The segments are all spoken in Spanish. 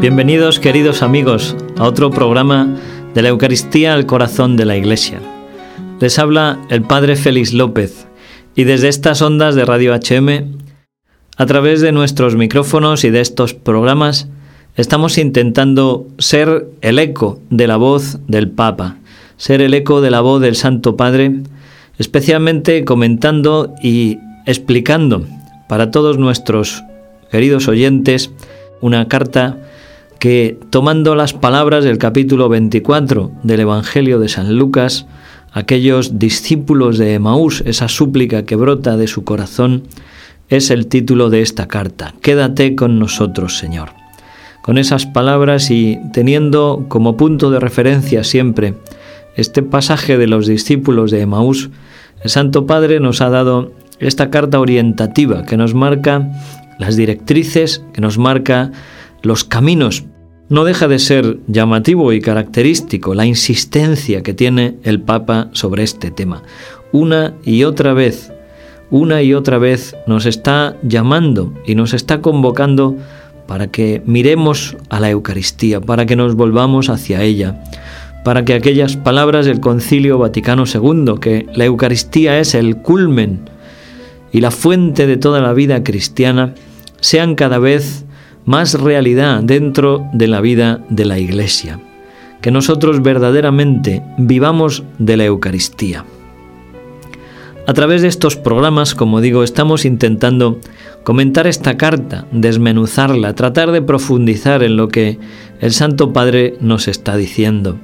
Bienvenidos queridos amigos a otro programa de la Eucaristía al corazón de la Iglesia. Les habla el Padre Félix López y desde estas ondas de Radio HM, a través de nuestros micrófonos y de estos programas, estamos intentando ser el eco de la voz del Papa, ser el eco de la voz del Santo Padre, especialmente comentando y explicando para todos nuestros queridos oyentes una carta que, tomando las palabras del capítulo 24 del Evangelio de San Lucas, aquellos discípulos de Emaús, esa súplica que brota de su corazón, es el título de esta carta. Quédate con nosotros, Señor. Con esas palabras y teniendo como punto de referencia siempre este pasaje de los discípulos de Emaús, el Santo Padre nos ha dado esta carta orientativa que nos marca las directrices, que nos marca los caminos. No deja de ser llamativo y característico la insistencia que tiene el Papa sobre este tema. Una y otra vez, una y otra vez nos está llamando y nos está convocando para que miremos a la Eucaristía, para que nos volvamos hacia ella, para que aquellas palabras del Concilio Vaticano II, que la Eucaristía es el culmen y la fuente de toda la vida cristiana, sean cada vez más realidad dentro de la vida de la Iglesia, que nosotros verdaderamente vivamos de la Eucaristía. A través de estos programas, como digo, estamos intentando comentar esta carta, desmenuzarla, tratar de profundizar en lo que el Santo Padre nos está diciendo.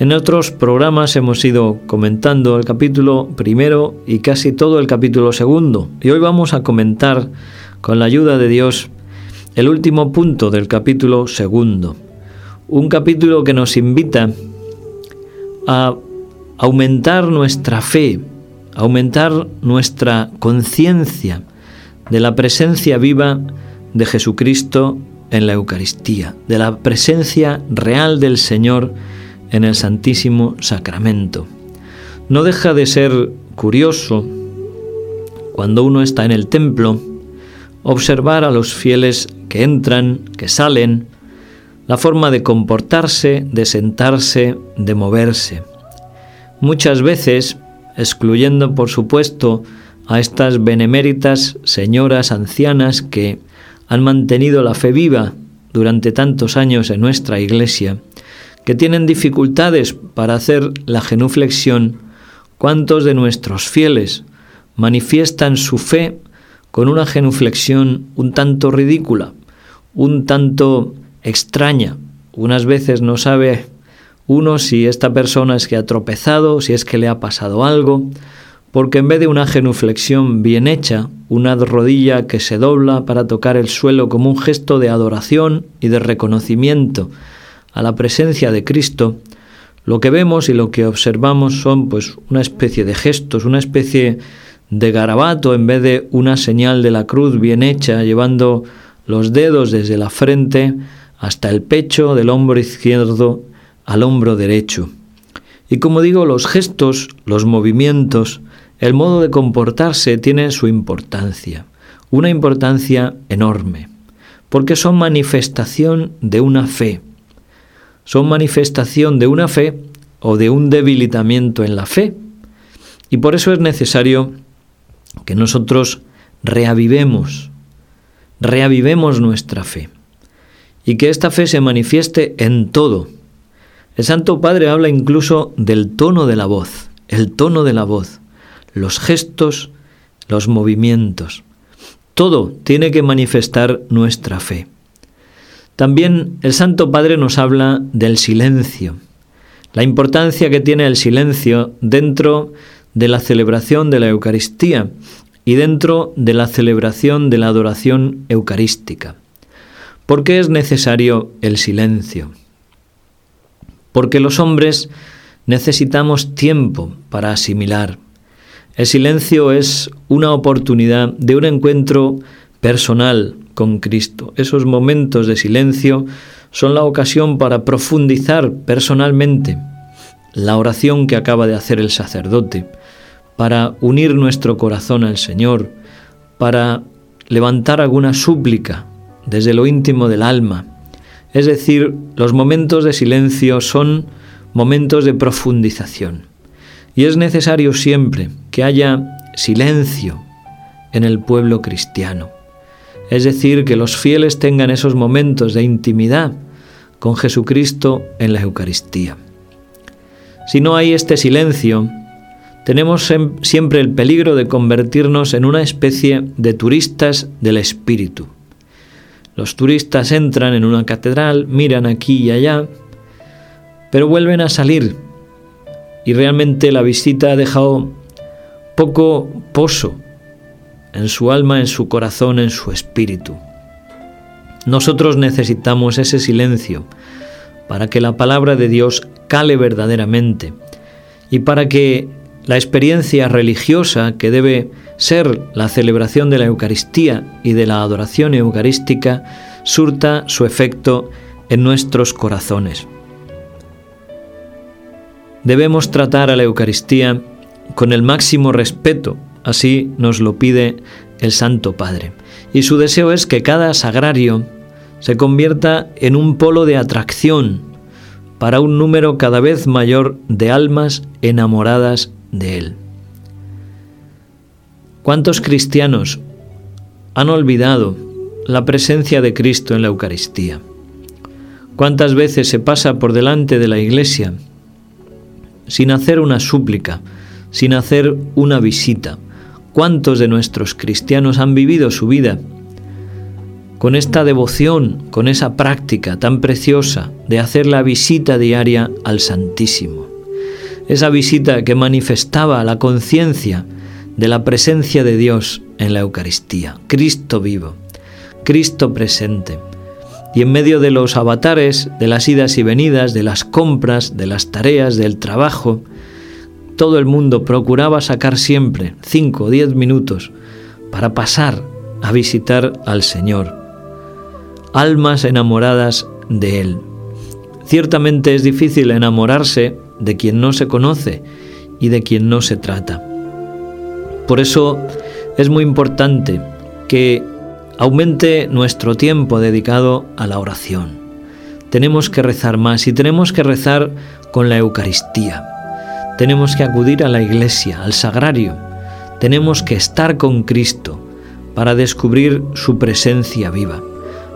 En otros programas hemos ido comentando el capítulo primero y casi todo el capítulo segundo, y hoy vamos a comentar, con la ayuda de Dios, el último punto del capítulo segundo. Un capítulo que nos invita a aumentar nuestra fe, aumentar nuestra conciencia de la presencia viva de Jesucristo en la Eucaristía, de la presencia real del Señor en el Santísimo Sacramento. No deja de ser curioso cuando uno está en el templo observar a los fieles que entran, que salen, la forma de comportarse, de sentarse, de moverse. Muchas veces, excluyendo por supuesto a estas beneméritas señoras ancianas que han mantenido la fe viva durante tantos años en nuestra iglesia, que tienen dificultades para hacer la genuflexión, ¿cuántos de nuestros fieles manifiestan su fe con una genuflexión un tanto ridícula, un tanto extraña? Unas veces no sabe uno si esta persona es que ha tropezado, si es que le ha pasado algo, porque en vez de una genuflexión bien hecha, una rodilla que se dobla para tocar el suelo como un gesto de adoración y de reconocimiento a la presencia de Cristo, lo que vemos y lo que observamos son pues una especie de gestos, una especie de garabato en vez de una señal de la cruz bien hecha, llevando los dedos desde la frente hasta el pecho del hombro izquierdo al hombro derecho. Y como digo, los gestos, los movimientos, el modo de comportarse tiene su importancia, una importancia enorme, porque son manifestación de una fe, son manifestación de una fe o de un debilitamiento en la fe. Y por eso es necesario que nosotros reavivemos, reavivemos nuestra fe y que esta fe se manifieste en todo. El Santo Padre habla incluso del tono de la voz, el tono de la voz, los gestos, los movimientos. Todo tiene que manifestar nuestra fe. También el Santo Padre nos habla del silencio, la importancia que tiene el silencio dentro de la celebración de la Eucaristía y dentro de la celebración de la adoración eucarística. ¿Por qué es necesario el silencio? Porque los hombres necesitamos tiempo para asimilar. El silencio es una oportunidad de un encuentro personal, con Cristo. Esos momentos de silencio son la ocasión para profundizar personalmente la oración que acaba de hacer el sacerdote, para unir nuestro corazón al Señor, para levantar alguna súplica desde lo íntimo del alma. Es decir, los momentos de silencio son momentos de profundización. Y es necesario siempre que haya silencio en el pueblo cristiano. Es decir, que los fieles tengan esos momentos de intimidad con Jesucristo en la Eucaristía. Si no hay este silencio, tenemos siempre el peligro de convertirnos en una especie de turistas del espíritu. Los turistas entran en una catedral, miran aquí y allá, pero vuelven a salir y realmente la visita ha dejado poco pozo en su alma, en su corazón, en su espíritu. Nosotros necesitamos ese silencio para que la palabra de Dios cale verdaderamente y para que la experiencia religiosa que debe ser la celebración de la Eucaristía y de la adoración eucarística surta su efecto en nuestros corazones. Debemos tratar a la Eucaristía con el máximo respeto, así nos lo pide el Santo Padre. Y su deseo es que cada sagrario se convierta en un polo de atracción para un número cada vez mayor de almas enamoradas de Él. ¿Cuántos cristianos han olvidado la presencia de Cristo en la Eucaristía? ¿Cuántas veces se pasa por delante de la iglesia sin hacer una súplica, sin hacer una visita? ¿Cuántos de nuestros cristianos han vivido su vida con esta devoción, con esa práctica tan preciosa de hacer la visita diaria al Santísimo? Esa visita que manifestaba la conciencia de la presencia de Dios en la Eucaristía, Cristo vivo, Cristo presente. Y en medio de los avatares, de las idas y venidas, de las compras, de las tareas, del trabajo, todo el mundo procuraba sacar siempre cinco o diez minutos para pasar a visitar al Señor. Almas enamoradas de Él. Ciertamente es difícil enamorarse de quien no se conoce y de quien no se trata. Por eso es muy importante que aumente nuestro tiempo dedicado a la oración. Tenemos que rezar más y tenemos que rezar con la Eucaristía. Tenemos que acudir a la iglesia, al sagrario. Tenemos que estar con Cristo para descubrir su presencia viva,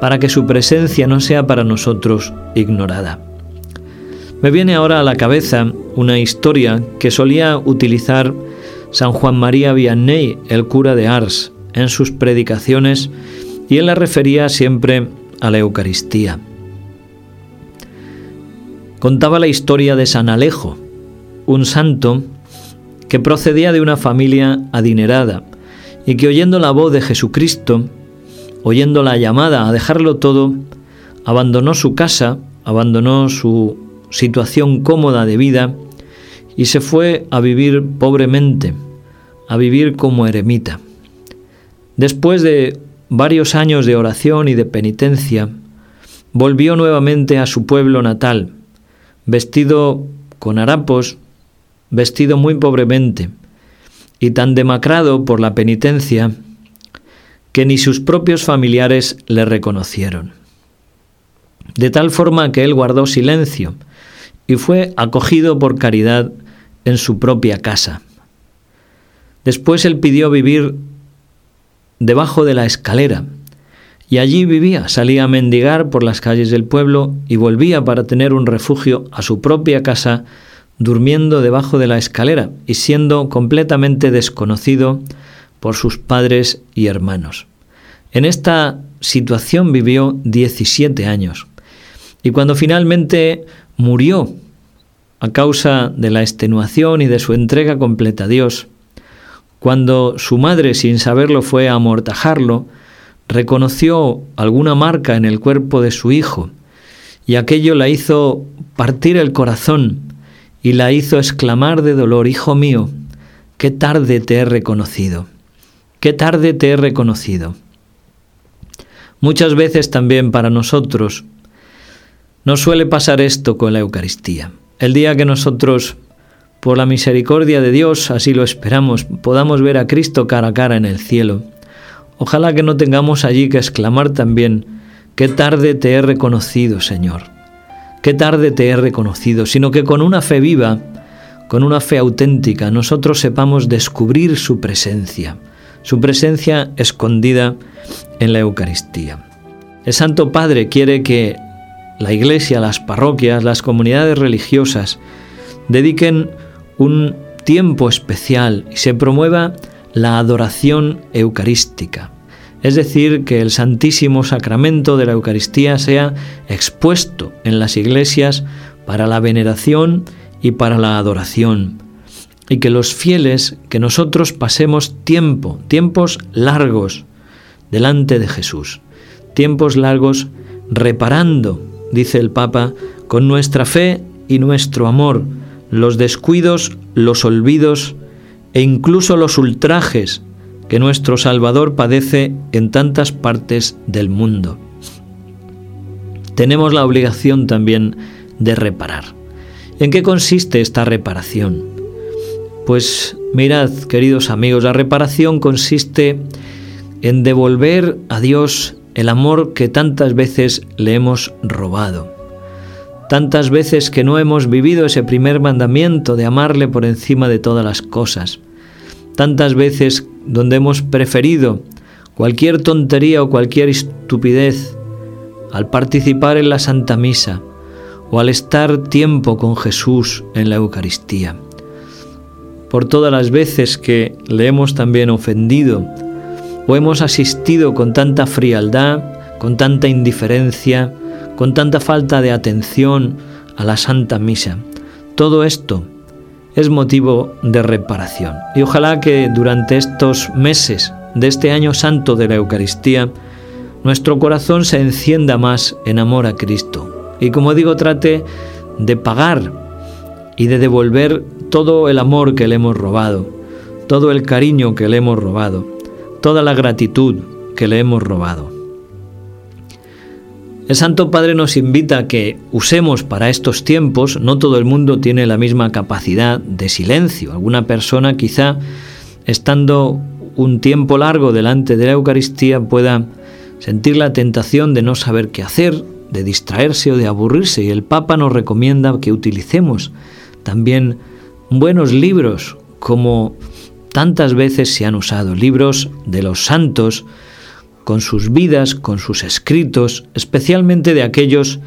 para que su presencia no sea para nosotros ignorada. Me viene ahora a la cabeza una historia que solía utilizar San Juan María Vianney, el cura de Ars, en sus predicaciones, y él la refería siempre a la Eucaristía. Contaba la historia de San Alejo, un santo que procedía de una familia adinerada y que oyendo la voz de Jesucristo, oyendo la llamada a dejarlo todo, abandonó su casa, abandonó su situación cómoda de vida, y se fue a vivir pobremente, a vivir como eremita. Después de varios años de oración y de penitencia, volvió nuevamente a su pueblo natal, vestido con harapos, vestido muy pobremente, y tan demacrado por la penitencia que ni sus propios familiares le reconocieron. De tal forma que él guardó silencio y fue acogido por caridad en su propia casa. Después él pidió vivir debajo de la escalera, y allí vivía, salía a mendigar por las calles del pueblo y volvía para tener un refugio a su propia casa, durmiendo debajo de la escalera y siendo completamente desconocido por sus padres y hermanos. En esta situación vivió 17 años y cuando finalmente murió a causa de la extenuación y de su entrega completa a Dios. Cuando su madre, sin saberlo, fue a amortajarlo, reconoció alguna marca en el cuerpo de su hijo, y aquello la hizo partir el corazón y la hizo exclamar de dolor, Hijo mío, qué tarde te he reconocido, qué tarde te he reconocido. Muchas veces también para nosotros nos suele pasar esto con la Eucaristía. El día que nosotros, por la misericordia de Dios, así lo esperamos, podamos ver a Cristo cara a cara en el cielo, ojalá que no tengamos allí que exclamar también, qué tarde te he reconocido, Señor, qué tarde te he reconocido, sino que con una fe viva, con una fe auténtica, nosotros sepamos descubrir su presencia, su presencia escondida en la Eucaristía. El Santo Padre quiere que la Iglesia, las parroquias, las comunidades religiosas dediquen un tiempo especial y se promueva la adoración eucarística. Es decir, que el Santísimo Sacramento de la Eucaristía sea expuesto en las iglesias para la veneración y para la adoración. Y que los fieles, que nosotros pasemos tiempo, tiempos largos, delante de Jesús. Tiempos largos reparando, dice el Papa, con nuestra fe y nuestro amor, los descuidos, los olvidos e incluso los ultrajes que nuestro Salvador padece en tantas partes del mundo. Tenemos la obligación también de reparar. ¿En qué consiste esta reparación? Pues mirad, queridos amigos, la reparación consiste en devolver a Dios el amor que tantas veces le hemos robado. Tantas veces que no hemos vivido ese primer mandamiento de amarle por encima de todas las cosas. Tantas veces donde hemos preferido cualquier tontería o cualquier estupidez al participar en la Santa Misa o al estar tiempo con Jesús en la Eucaristía. Por todas las veces que le hemos también ofendido o hemos asistido con tanta frialdad, con tanta indiferencia, con tanta falta de atención a la Santa Misa. Todo esto es motivo de reparación. Y ojalá que durante estos meses de este año santo de la Eucaristía, nuestro corazón se encienda más en amor a Cristo. Y como digo, trate de pagar y de devolver todo el amor que le hemos robado, todo el cariño que le hemos robado toda la gratitud que le hemos robado. El Santo Padre nos invita a que usemos para estos tiempos, no todo el mundo tiene la misma capacidad de silencio. Alguna persona quizá estando un tiempo largo delante de la Eucaristía pueda sentir la tentación de no saber qué hacer, de distraerse o de aburrirse. Y el Papa nos recomienda que utilicemos también buenos libros como tantas veces se han usado libros de los santos, con sus vidas, con sus escritos, especialmente de aquellos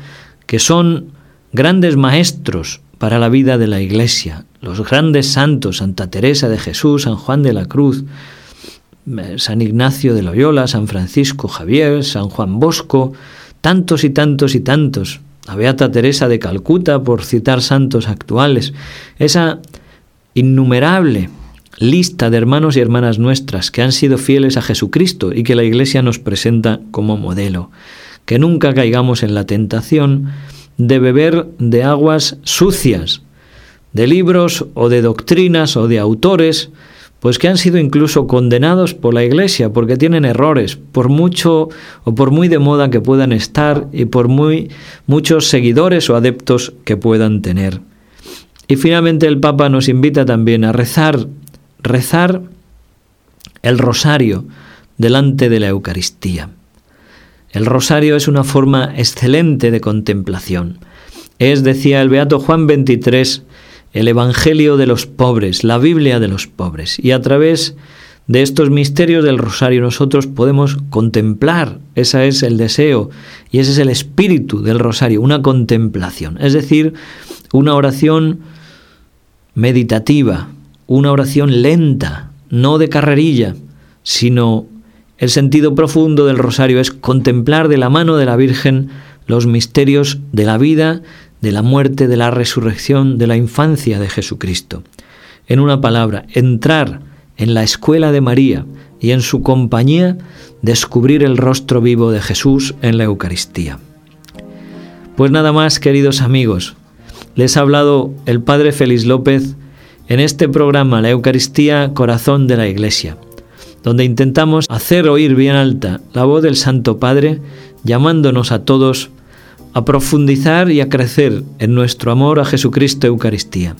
que son grandes maestros para la vida de la Iglesia, los grandes santos, Santa Teresa de Jesús, San Juan de la Cruz, eh, San Ignacio de Loyola, San Francisco Javier, San Juan Bosco, tantos y tantos y tantos, la Beata Teresa de Calcuta, por citar santos actuales, esa innumerable lista de hermanos y hermanas nuestras que han sido fieles a Jesucristo y que la Iglesia nos presenta como modelo. Que nunca caigamos en la tentación de beber de aguas sucias, de libros o de doctrinas o de autores, pues que han sido incluso condenados por la Iglesia porque tienen errores, por mucho o por muy de moda que puedan estar y por muy muchos seguidores o adeptos que puedan tener. Y finalmente el Papa nos invita también a rezar rezar el rosario delante de la Eucaristía. El rosario es una forma excelente de contemplación. Es, decía el Beato Juan 23, el Evangelio de los pobres, la Biblia de los pobres. Y a través de estos misterios del rosario nosotros podemos contemplar, ese es el deseo y ese es el espíritu del rosario, una contemplación, es decir, una oración meditativa, una oración lenta, no de carrerilla, sino el sentido profundo del rosario es contemplar de la mano de la Virgen los misterios de la vida, de la muerte, de la resurrección, de la infancia de Jesucristo. En una palabra, entrar en la escuela de María y en su compañía descubrir el rostro vivo de Jesús en la Eucaristía. Pues nada más, queridos amigos, les ha hablado el Padre Félix López en este programa La Eucaristía, Corazón de la Iglesia, donde intentamos hacer oír bien alta la voz del Santo Padre, llamándonos a todos a profundizar y a crecer en nuestro amor a Jesucristo Eucaristía.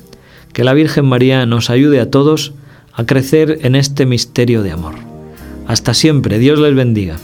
Que la Virgen María nos ayude a todos a crecer en este misterio de amor. Hasta siempre, Dios les bendiga.